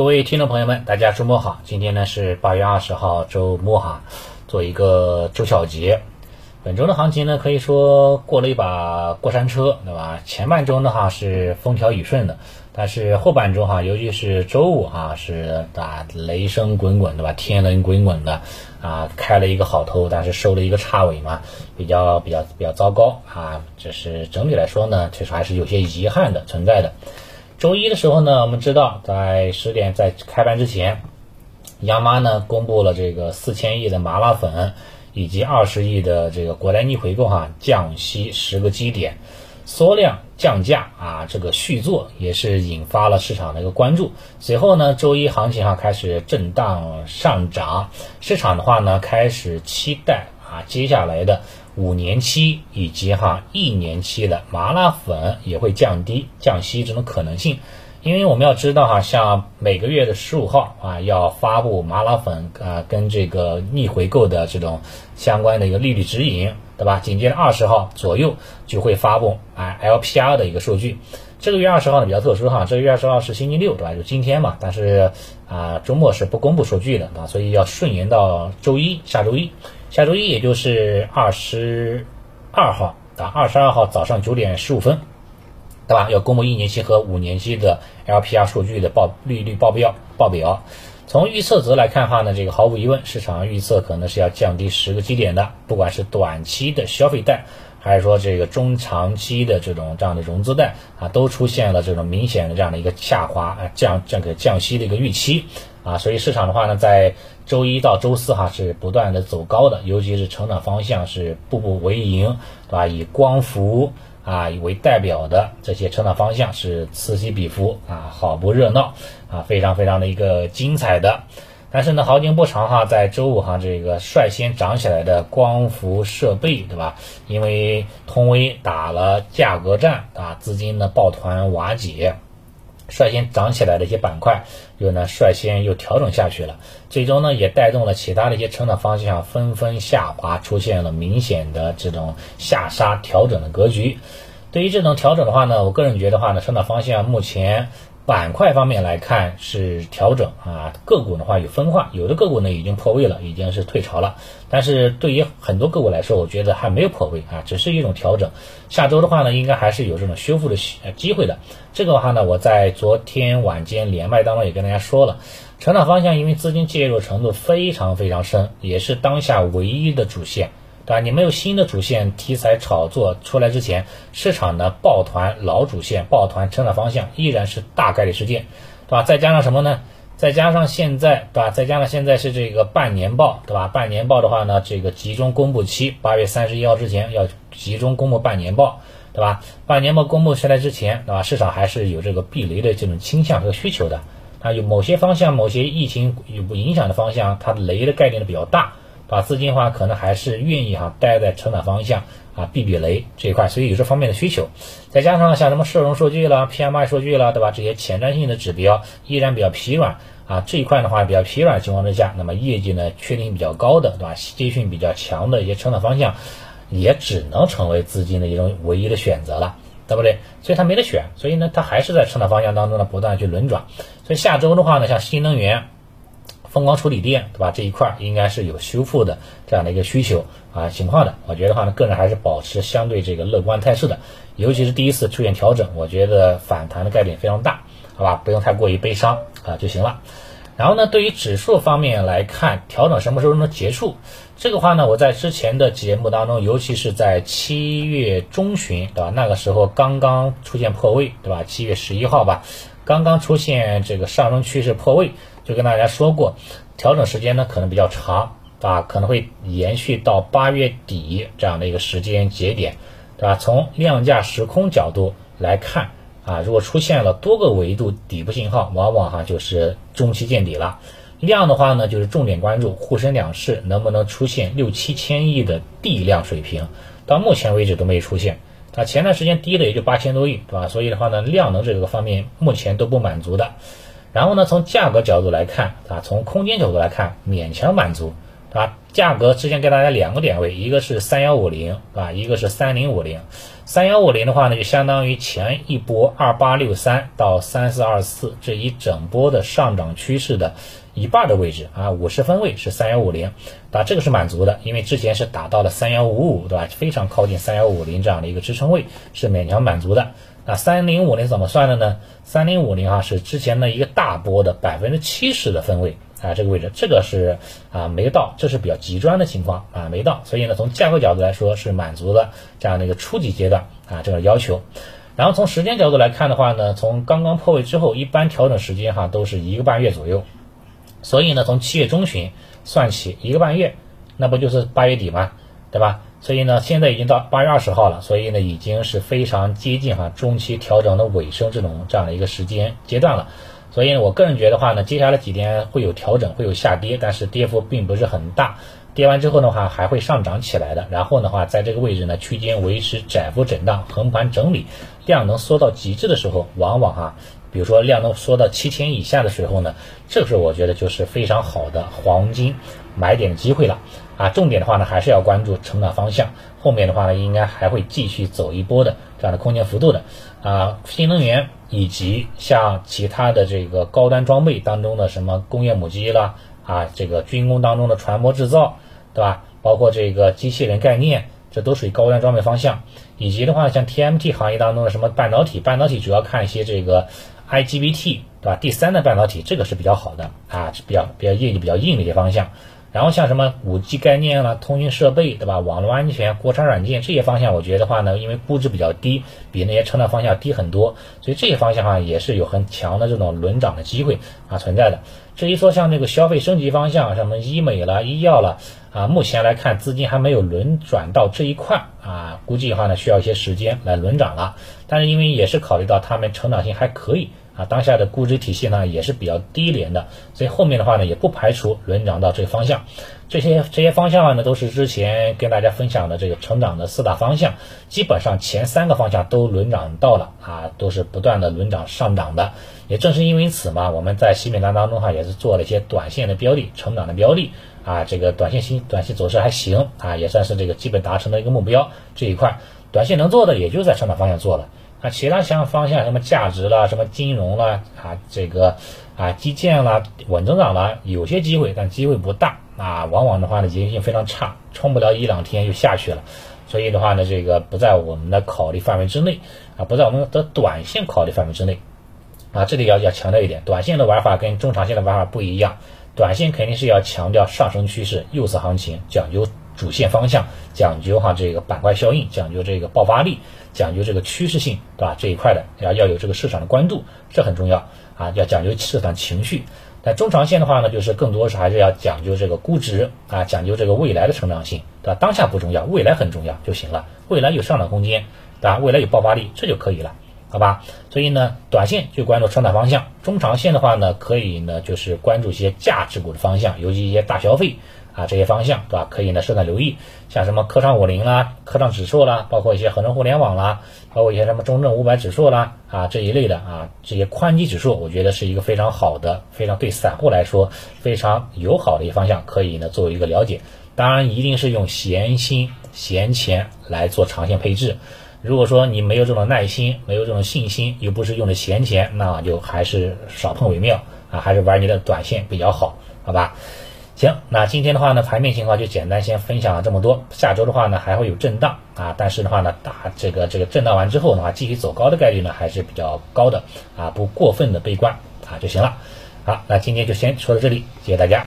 各位听众朋友们，大家周末好！今天呢是八月二十号周末哈，做一个周小结。本周的行情呢，可以说过了一把过山车，对吧？前半周呢哈是风调雨顺的，但是后半周哈，尤其是周五哈是啊雷声滚滚，对吧？天雷滚滚的啊，开了一个好头，但是收了一个差尾嘛，比较比较比较糟糕啊。这是整体来说呢，其实还是有些遗憾的存在的。周一的时候呢，我们知道在十点在开盘之前，央妈呢公布了这个四千亿的麻辣粉以及二十亿的这个国债逆回购哈，降息十个基点，缩量降价啊，这个续作也是引发了市场的一个关注。随后呢，周一行情哈开始震荡上涨，市场的话呢开始期待啊接下来的。五年期以及哈一年期的麻辣粉也会降低降息这种可能性，因为我们要知道哈，像每个月的十五号啊要发布麻辣粉啊跟这个逆回购的这种相关的一个利率指引，对吧？紧接着二十号左右就会发布啊 LPR 的一个数据。这个月二十号呢比较特殊哈，这个月二十号是星期六，对吧？就今天嘛，但是啊周末是不公布数据的啊，所以要顺延到周一，下周一。下周一，也就是二十二号啊，二十二号早上九点十五分，对吧？要公布一年期和五年期的 LPR 数据的报利率报表报表。从预测值来看的话呢，这个毫无疑问，市场预测可能是要降低十个基点的，不管是短期的消费贷，还是说这个中长期的这种这样的融资贷啊，都出现了这种明显的这样的一个下滑啊，降这个降息的一个预期啊，所以市场的话呢，在周一到周四哈是不断的走高的，尤其是成长方向是步步为营，对吧？以光伏啊为代表的这些成长方向是此起彼伏啊，好不热闹啊，非常非常的一个精彩的。但是呢，好景不长哈，在周五哈这个率先涨起来的光伏设备，对吧？因为通威打了价格战啊，资金呢抱团瓦解。率先涨起来的一些板块，又呢率先又调整下去了，最终呢也带动了其他的一些成长方向纷纷下滑，出现了明显的这种下杀调整的格局。对于这种调整的话呢，我个人觉得话呢，成长方向目前。板块方面来看是调整啊，个股的话有分化，有的个股呢已经破位了，已经是退潮了。但是对于很多个股来说，我觉得还没有破位啊，只是一种调整。下周的话呢，应该还是有这种修复的机会的。这个的话呢，我在昨天晚间连麦当中也跟大家说了，成长方向因为资金介入程度非常非常深，也是当下唯一的主线。对吧？你没有新的主线题材炒作出来之前，市场的抱团老主线、抱团成长方向依然是大概率事件，对吧？再加上什么呢？再加上现在，对吧？再加上现在是这个半年报，对吧？半年报的话呢，这个集中公布期，八月三十一号之前要集中公布半年报，对吧？半年报公布出来之前，对吧？市场还是有这个避雷的这种倾向和需求的，啊，有某些方向、某些疫情有不影响的方向，它雷的概念呢比较大。把资金的话，可能还是愿意哈待在成长方向啊，避避雷这一块，所以有这方面的需求，再加上像什么社融数据了、PMI 数据了，对吧？这些前瞻性的指标依然比较疲软啊，这一块的话比较疲软情况之下，那么业绩呢确定性比较高的，对吧？接续比较强的一些成长方向，也只能成为资金的一种唯一的选择了，对不对？所以它没得选，所以呢，它还是在成长方向当中呢不断去轮转。所以下周的话呢，像新能源。风光处理电，对吧？这一块应该是有修复的这样的一个需求啊情况的。我觉得话呢，个人还是保持相对这个乐观态势的。尤其是第一次出现调整，我觉得反弹的概率非常大，好吧？不用太过于悲伤啊就行了。然后呢，对于指数方面来看，调整什么时候能结束？这个话呢，我在之前的节目当中，尤其是在七月中旬，对吧？那个时候刚刚出现破位，对吧？七月十一号吧，刚刚出现这个上升趋势破位。就跟大家说过，调整时间呢可能比较长，啊，可能会延续到八月底这样的一个时间节点，对吧？从量价时空角度来看，啊，如果出现了多个维度底部信号，往往哈就是中期见底了。量的话呢，就是重点关注沪深两市能不能出现六七千亿的地量水平，到目前为止都没出现，它前段时间低的也就八千多亿，对吧？所以的话呢，量能这个方面目前都不满足的。然后呢，从价格角度来看，啊，从空间角度来看，勉强满足，对吧？价格之前给大家两个点位，一个是三幺五零啊，一个是三零五零。三幺五零的话呢，就相当于前一波二八六三到三四二四这一整波的上涨趋势的一半的位置啊，五十分位是三幺五零，啊，这个是满足的，因为之前是打到了三幺五五，对吧？非常靠近三幺五零这样的一个支撑位，是勉强满足的。那三零五零怎么算的呢？三零五零啊，是之前的一个大波的百分之七十的分位。啊，这个位置，这个是啊没到，这是比较极端的情况啊没到，所以呢，从价格角度来说是满足了这样的一个初级阶段啊这个要求。然后从时间角度来看的话呢，从刚刚破位之后，一般调整时间哈都是一个半月左右。所以呢，从七月中旬算起一个半月，那不就是八月底吗？对吧？所以呢，现在已经到八月二十号了，所以呢，已经是非常接近哈中期调整的尾声这种这样的一个时间阶段了。所以呢，我个人觉得话呢，接下来几天会有调整，会有下跌，但是跌幅并不是很大。跌完之后的话，还会上涨起来的。然后的话，在这个位置呢，区间维持窄幅震荡，横盘整理，量能缩到极致的时候，往往哈，比如说量能缩到七千以下的时候呢，这个时候我觉得就是非常好的黄金买点的机会了。啊，重点的话呢，还是要关注成长方向。后面的话呢，应该还会继续走一波的这样的空间幅度的。啊，新能源。以及像其他的这个高端装备当中的什么工业母机啦，啊，这个军工当中的船舶制造，对吧？包括这个机器人概念，这都属于高端装备方向。以及的话，像 TMT 行业当中的什么半导体，半导体主要看一些这个 IGBT，对吧？第三代半导体这个是比较好的啊，比较比较业绩比较硬的一些方向。然后像什么五 G 概念啦、通讯设备，对吧？网络安全、国产软件这些方向，我觉得话呢，因为估值比较低，比那些成长方向低很多，所以这些方向哈也是有很强的这种轮涨的机会啊存在的。至于说像这个消费升级方向，什么医美啦、医药啦，啊，目前来看资金还没有轮转到这一块啊，估计的话呢需要一些时间来轮涨了。但是因为也是考虑到他们成长性还可以。啊，当下的估值体系呢也是比较低廉的，所以后面的话呢也不排除轮涨到这个方向。这些这些方向呢都是之前跟大家分享的这个成长的四大方向，基本上前三个方向都轮涨到了啊，都是不断的轮涨上涨的。也正是因为此嘛，我们在新品单当中哈也是做了一些短线的标的，成长的标的啊，这个短线新短线走势还行啊，也算是这个基本达成的一个目标这一块，短线能做的也就在成长方向做了。啊，其他像方向什么价值啦，什么金融啦，啊，这个啊基建啦，稳增长啦，有些机会，但机会不大啊。往往的话呢，结构性非常差，冲不了一两天就下去了。所以的话呢，这个不在我们的考虑范围之内啊，不在我们的短线考虑范围之内啊。这里要要强调一点，短线的玩法跟中长线的玩法不一样。短线肯定是要强调上升趋势、右侧行情，讲究。主线方向讲究哈，这个板块效应，讲究这个爆发力，讲究这个趋势性，对吧？这一块的要要有这个市场的关注，这很重要啊，要讲究市场情绪。但中长线的话呢，就是更多是还是要讲究这个估值啊，讲究这个未来的成长性，对吧？当下不重要，未来很重要就行了。未来有上涨空间，对吧？未来有爆发力，这就可以了，好吧？所以呢，短线就关注成长方向，中长线的话呢，可以呢就是关注一些价值股的方向，尤其一些大消费。啊，这些方向对吧？可以呢，适当留意，像什么科创五零啦、科创指数啦，包括一些恒生互联网啦，包括一些什么中证五百指数啦，啊这一类的啊，这些宽基指数，我觉得是一个非常好的、非常对散户来说非常友好的一个方向，可以呢作为一个了解。当然，一定是用闲心、闲钱来做长线配置。如果说你没有这种耐心，没有这种信心，又不是用的闲钱，那就还是少碰为妙啊，还是玩你的短线比较好，好吧？行，那今天的话呢，盘面情况就简单先分享了这么多。下周的话呢，还会有震荡啊，但是的话呢，打这个这个震荡完之后的话，继续走高的概率呢还是比较高的啊，不过分的悲观啊就行了。好，那今天就先说到这里，谢谢大家。